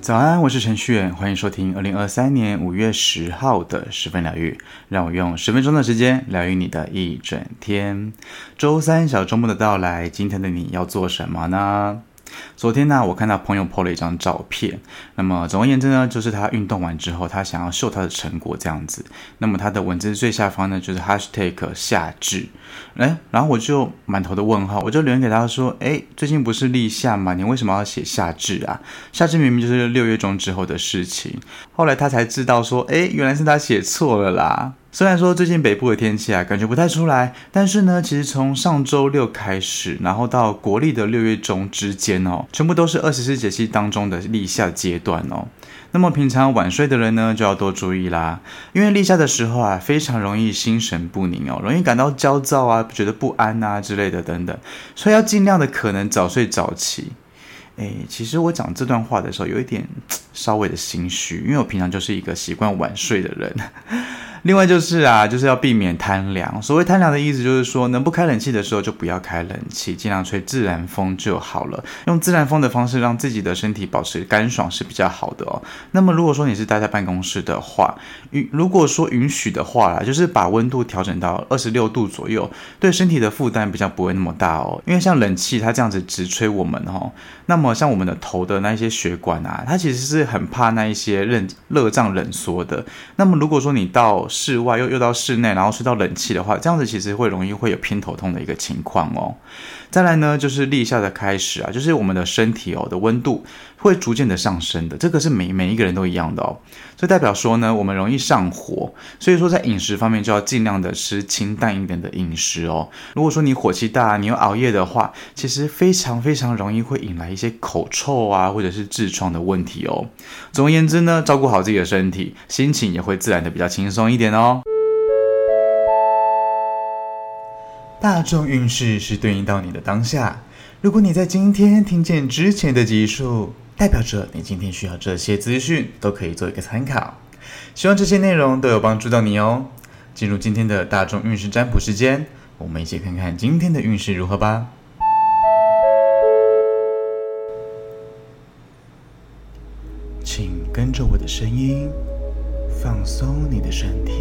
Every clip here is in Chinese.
早安，我是程序员，欢迎收听二零二三年五月十号的十分疗愈。让我用十分钟的时间疗愈你的一整天。周三小周末的到来，今天的你要做什么呢？昨天呢，我看到朋友 po 了一张照片。那么总而言之呢，就是他运动完之后，他想要秀他的成果这样子。那么他的文字最下方呢，就是 hashtag 夏至。哎，然后我就满头的问号，我就留言给他说：“哎，最近不是立夏吗？你为什么要写夏至啊？夏至明明就是六月中之后的事情。”后来他才知道说：“哎，原来是他写错了啦。”虽然说最近北部的天气啊，感觉不太出来，但是呢，其实从上周六开始，然后到国历的六月中之间哦，全部都是二十四节气当中的立夏阶段哦。那么平常晚睡的人呢，就要多注意啦，因为立夏的时候啊，非常容易心神不宁哦，容易感到焦躁啊，觉得不安啊之类的等等，所以要尽量的可能早睡早起。诶，其实我讲这段话的时候，有一点稍微的心虚，因为我平常就是一个习惯晚睡的人。另外就是啊，就是要避免贪凉。所谓贪凉的意思就是说，能不开冷气的时候就不要开冷气，尽量吹自然风就好了。用自然风的方式让自己的身体保持干爽是比较好的哦。那么如果说你是待在办公室的话，允如果说允许的话啦，就是把温度调整到二十六度左右，对身体的负担比较不会那么大哦。因为像冷气它这样子直吹我们哦，那么像我们的头的那一些血管啊，它其实是很怕那一些热热胀冷缩的。那么如果说你到室外又又到室内，然后吹到冷气的话，这样子其实会容易会有偏头痛的一个情况哦。再来呢，就是立夏的开始啊，就是我们的身体哦的温度会逐渐的上升的，这个是每每一个人都一样的哦。这代表说呢，我们容易上火，所以说在饮食方面就要尽量的吃清淡一点的饮食哦。如果说你火气大，你又熬夜的话，其实非常非常容易会引来一些口臭啊，或者是痔疮的问题哦。总而言之呢，照顾好自己的身体，心情也会自然的比较轻松一点哦。大众运势是对应到你的当下。如果你在今天听见之前的集数，代表着你今天需要这些资讯，都可以做一个参考。希望这些内容都有帮助到你哦。进入今天的大众运势占卜时间，我们一起看看今天的运势如何吧。跟着我的声音，放松你的身体，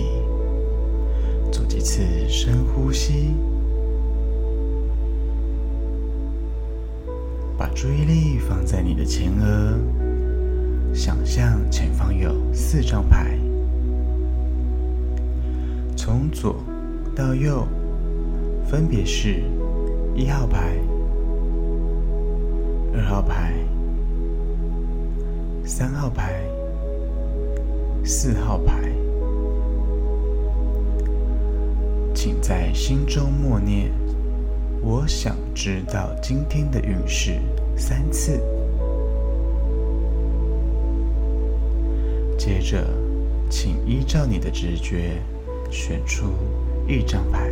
做几次深呼吸。把注意力放在你的前额，想象前方有四张牌，从左到右，分别是一号牌、二号牌、三号牌、四号牌。请在心中默念。我想知道今天的运势三次。接着，请依照你的直觉选出一张牌。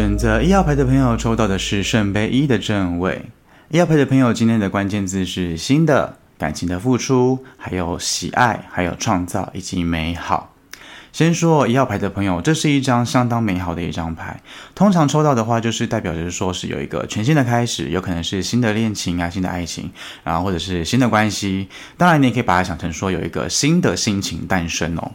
选择一号牌的朋友抽到的是圣杯一的正位。一号牌的朋友今天的关键字是新的、感情的付出，还有喜爱，还有创造以及美好。先说一号牌的朋友，这是一张相当美好的一张牌。通常抽到的话，就是代表着说是有一个全新的开始，有可能是新的恋情啊、新的爱情，然后或者是新的关系。当然，你也可以把它想成说有一个新的心情诞生哦。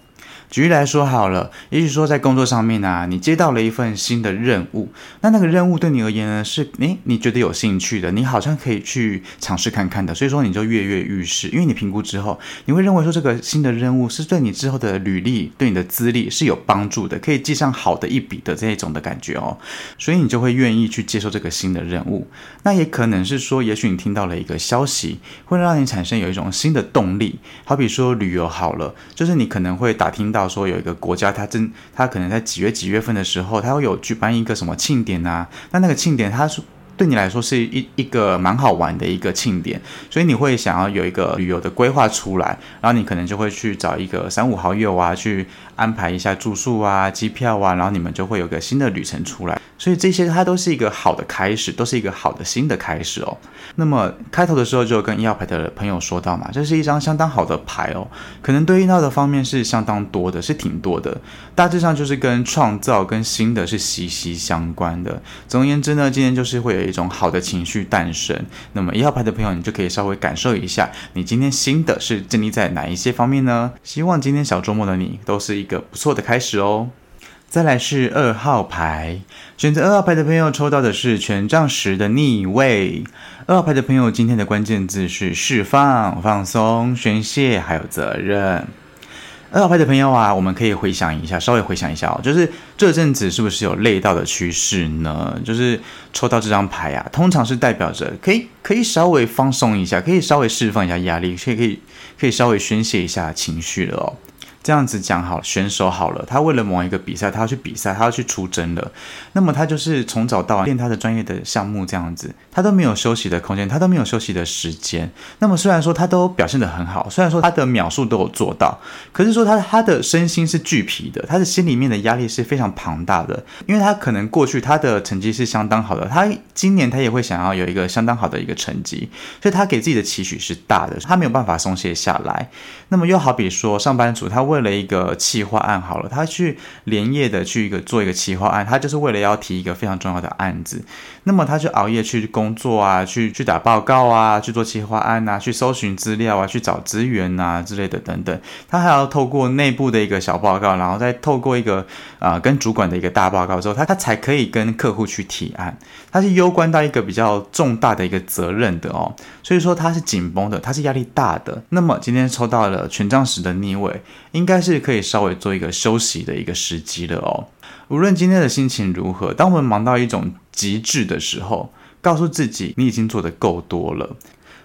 举例来说好了，也许说在工作上面啊，你接到了一份新的任务，那那个任务对你而言呢是，诶，你觉得有兴趣的，你好像可以去尝试看看的，所以说你就跃跃欲试，因为你评估之后，你会认为说这个新的任务是对你之后的履历、对你的资历是有帮助的，可以记上好的一笔的这一种的感觉哦，所以你就会愿意去接受这个新的任务。那也可能是说，也许你听到了一个消息，会让你产生有一种新的动力，好比说旅游好了，就是你可能会打听到。说有一个国家，它正，它可能在几月几月份的时候，它会有举办一个什么庆典啊？那那个庆典，它是对你来说是一一个蛮好玩的一个庆典，所以你会想要有一个旅游的规划出来，然后你可能就会去找一个三五好友啊，去安排一下住宿啊、机票啊，然后你们就会有个新的旅程出来。所以这些它都是一个好的开始，都是一个好的新的开始哦。那么开头的时候就跟一号牌的朋友说到嘛，这是一张相当好的牌哦，可能对应到的方面是相当多的，是挺多的，大致上就是跟创造跟新的是息息相关的。总而言之呢，今天就是会有一种好的情绪诞生。那么一号牌的朋友，你就可以稍微感受一下，你今天新的是建立在哪一些方面呢？希望今天小周末的你都是一个不错的开始哦。再来是二号牌，选择二号牌的朋友抽到的是权杖十的逆位。二号牌的朋友，今天的关键字是释放、放松、宣泄，还有责任。二号牌的朋友啊，我们可以回想一下，稍微回想一下哦，就是这阵子是不是有累到的趋势呢？就是抽到这张牌啊，通常是代表着可以可以稍微放松一下，可以稍微释放一下压力，可以可以可以稍微宣泄一下情绪了哦。这样子讲好，选手好了，他为了某一个比赛，他要去比赛，他要去出征了。那么他就是从早到晚练他的专业的项目，这样子，他都没有休息的空间，他都没有休息的时间。那么虽然说他都表现得很好，虽然说他的秒数都有做到，可是说他他的身心是俱疲的，他的心里面的压力是非常庞大的，因为他可能过去他的成绩是相当好的，他今年他也会想要有一个相当好的一个成绩，所以他给自己的期许是大的，他没有办法松懈下来。那么又好比说上班族，他为为了一个企划案好了，他去连夜的去一个做一个企划案，他就是为了要提一个非常重要的案子，那么他就熬夜去工作啊，去去打报告啊，去做企划案啊，去搜寻资料啊，去找资源啊之类的等等，他还要透过内部的一个小报告，然后再透过一个啊、呃、跟主管的一个大报告之后，他他才可以跟客户去提案，它是攸关到一个比较重大的一个责任的哦，所以说他是紧绷的，他是压力大的。那么今天抽到了权杖十的逆位，应该是可以稍微做一个休息的一个时机了哦。无论今天的心情如何，当我们忙到一种极致的时候，告诉自己你已经做得够多了。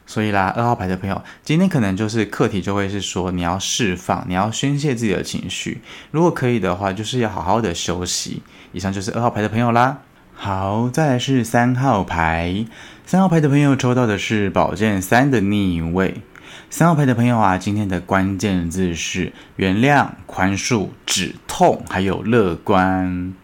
所以啦，二号牌的朋友，今天可能就是课题就会是说你要释放，你要宣泄自己的情绪。如果可以的话，就是要好好的休息。以上就是二号牌的朋友啦。好，再来是三号牌。三号牌的朋友抽到的是宝剑三的逆位。三号牌的朋友啊，今天的关键字是原谅、宽恕、止痛，还有乐观。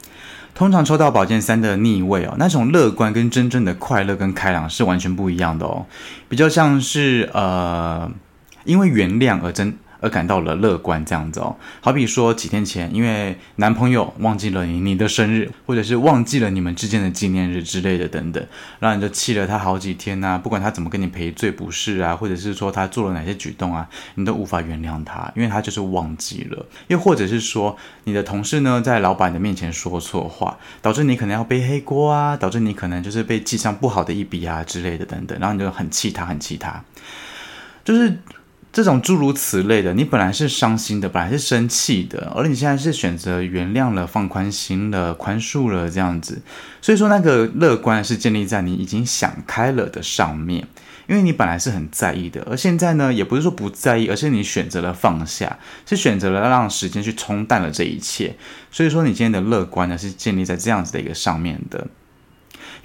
通常抽到宝剑三的逆位哦，那种乐观跟真正的快乐跟开朗是完全不一样的哦，比较像是呃，因为原谅而真。而感到了乐观，这样子哦，好比说几天前，因为男朋友忘记了你你的生日，或者是忘记了你们之间的纪念日之类的等等，然后你就气了他好几天呐、啊，不管他怎么跟你赔罪不是啊，或者是说他做了哪些举动啊，你都无法原谅他，因为他就是忘记了。又或者是说，你的同事呢，在老板的面前说错话，导致你可能要背黑锅啊，导致你可能就是被记上不好的一笔啊之类的等等，然后你就很气他，很气他，就是。这种诸如此类的，你本来是伤心的，本来是生气的，而你现在是选择原谅了、放宽心了、宽恕了这样子。所以说，那个乐观是建立在你已经想开了的上面，因为你本来是很在意的，而现在呢，也不是说不在意，而是你选择了放下，是选择了让时间去冲淡了这一切。所以说，你今天的乐观呢，是建立在这样子的一个上面的。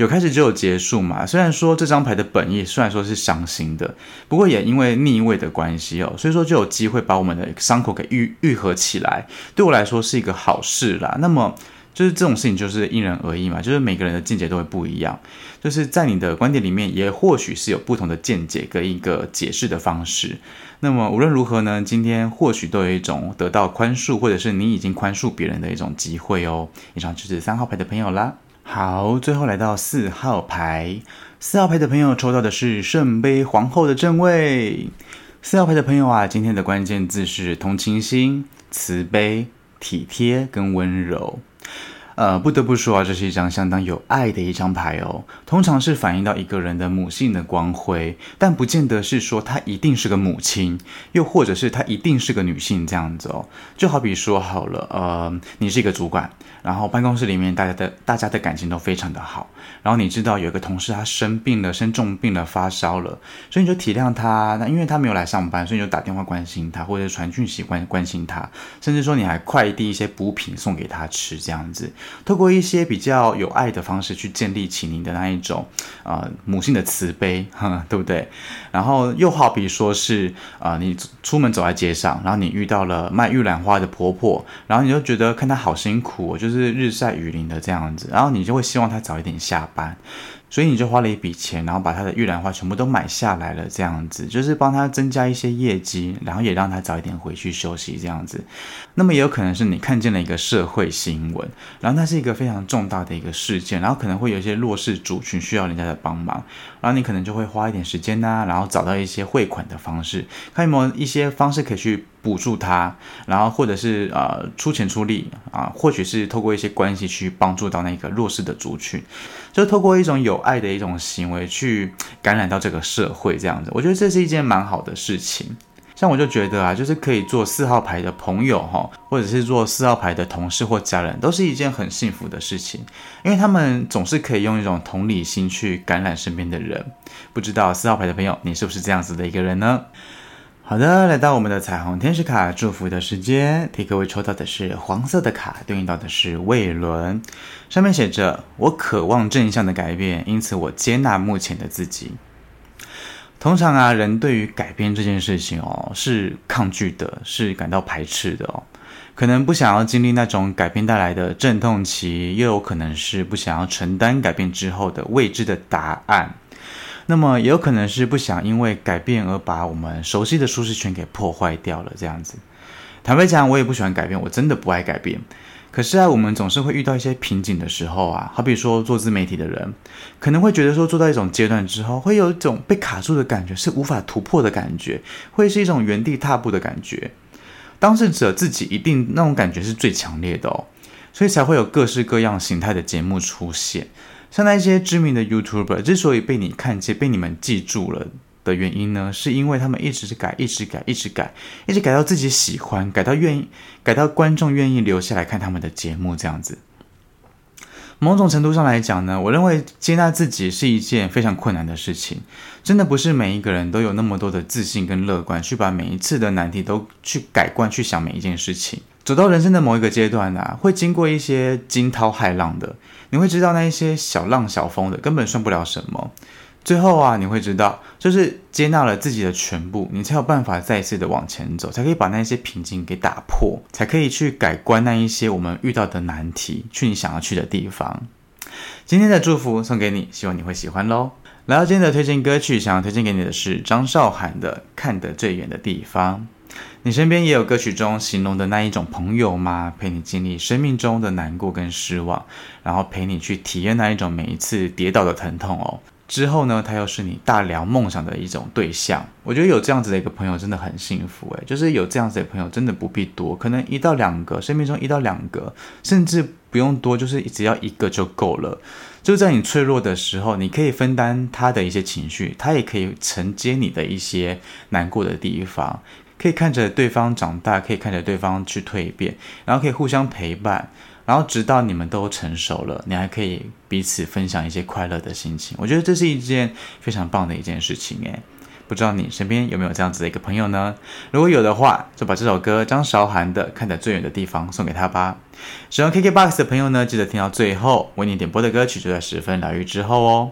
有开始就有结束嘛。虽然说这张牌的本意虽然说是伤心的，不过也因为逆位的关系哦，所以说就有机会把我们的伤口给愈愈合起来。对我来说是一个好事啦。那么就是这种事情就是因人而异嘛，就是每个人的见解都会不一样。就是在你的观点里面，也或许是有不同的见解跟一个解释的方式。那么无论如何呢，今天或许都有一种得到宽恕，或者是你已经宽恕别人的一种机会哦。以上就是三号牌的朋友啦。好，最后来到四号牌，四号牌的朋友抽到的是圣杯皇后的正位。四号牌的朋友啊，今天的关键字是同情心、慈悲、体贴跟温柔。呃，不得不说啊，这是一张相当有爱的一张牌哦。通常是反映到一个人的母性的光辉，但不见得是说她一定是个母亲，又或者是她一定是个女性这样子哦。就好比说好了，呃，你是一个主管，然后办公室里面大家的大家的感情都非常的好，然后你知道有一个同事他生病了，生重病了，发烧了，所以你就体谅他。那因为他没有来上班，所以你就打电话关心他，或者传讯息关关心他，甚至说你还快递一些补品送给他吃这样子。透过一些比较有爱的方式去建立起你的那一种、呃、母性的慈悲，哈，对不对？然后又好比说是、呃，你出门走在街上，然后你遇到了卖玉兰花的婆婆，然后你就觉得看她好辛苦，就是日晒雨淋的这样子，然后你就会希望她早一点下班。所以你就花了一笔钱，然后把他的玉兰花全部都买下来了，这样子就是帮他增加一些业绩，然后也让他早一点回去休息，这样子。那么也有可能是你看见了一个社会新闻，然后它是一个非常重大的一个事件，然后可能会有一些弱势族群需要人家的帮忙，然后你可能就会花一点时间呐、然后找到一些汇款的方式，看有没有一些方式可以去。补助他，然后或者是呃出钱出力啊，或许是透过一些关系去帮助到那个弱势的族群，就透过一种有爱的一种行为去感染到这个社会这样子，我觉得这是一件蛮好的事情。像我就觉得啊，就是可以做四号牌的朋友哈，或者是做四号牌的同事或家人，都是一件很幸福的事情，因为他们总是可以用一种同理心去感染身边的人。不知道四号牌的朋友，你是不是这样子的一个人呢？好的，来到我们的彩虹天使卡祝福的时间，替各位抽到的是黄色的卡，对应到的是卫伦，上面写着：“我渴望正向的改变，因此我接纳目前的自己。”通常啊，人对于改变这件事情哦，是抗拒的，是感到排斥的哦，可能不想要经历那种改变带来的阵痛期，又有可能是不想要承担改变之后的未知的答案。那么也有可能是不想因为改变而把我们熟悉的舒适圈给破坏掉了，这样子。坦白讲，我也不喜欢改变，我真的不爱改变。可是啊，我们总是会遇到一些瓶颈的时候啊，好比说做自媒体的人，可能会觉得说做到一种阶段之后，会有一种被卡住的感觉，是无法突破的感觉，会是一种原地踏步的感觉。当事者自己一定那种感觉是最强烈的哦，所以才会有各式各样形态的节目出现。像那些知名的 YouTuber 之所以被你看见、被你们记住了的原因呢，是因为他们一直是改、一直改、一直改、一直改到自己喜欢，改到愿意、改到观众愿意留下来看他们的节目这样子。某种程度上来讲呢，我认为接纳自己是一件非常困难的事情，真的不是每一个人都有那么多的自信跟乐观，去把每一次的难题都去改观，去想每一件事情。走到人生的某一个阶段啊，会经过一些惊涛骇浪的，你会知道那一些小浪小风的根本算不了什么。最后啊，你会知道，就是接纳了自己的全部，你才有办法再一次的往前走，才可以把那些瓶颈给打破，才可以去改观那一些我们遇到的难题，去你想要去的地方。今天的祝福送给你，希望你会喜欢喽。来到今天的推荐歌曲，想要推荐给你的是张韶涵的《看得最远的地方》。你身边也有歌曲中形容的那一种朋友吗？陪你经历生命中的难过跟失望，然后陪你去体验那一种每一次跌倒的疼痛哦。之后呢，他又是你大聊梦想的一种对象。我觉得有这样子的一个朋友真的很幸福诶，就是有这样子的朋友真的不必多，可能一到两个，生命中一到两个，甚至不用多，就是只要一个就够了。就在你脆弱的时候，你可以分担他的一些情绪，他也可以承接你的一些难过的地方。可以看着对方长大，可以看着对方去蜕变，然后可以互相陪伴，然后直到你们都成熟了，你还可以彼此分享一些快乐的心情。我觉得这是一件非常棒的一件事情诶，不知道你身边有没有这样子的一个朋友呢？如果有的话，就把这首歌张韶涵的《看得最远的地方》送给他吧。使用 KKBOX 的朋友呢，记得听到最后，为你点播的歌曲就在十分疗愈之后哦。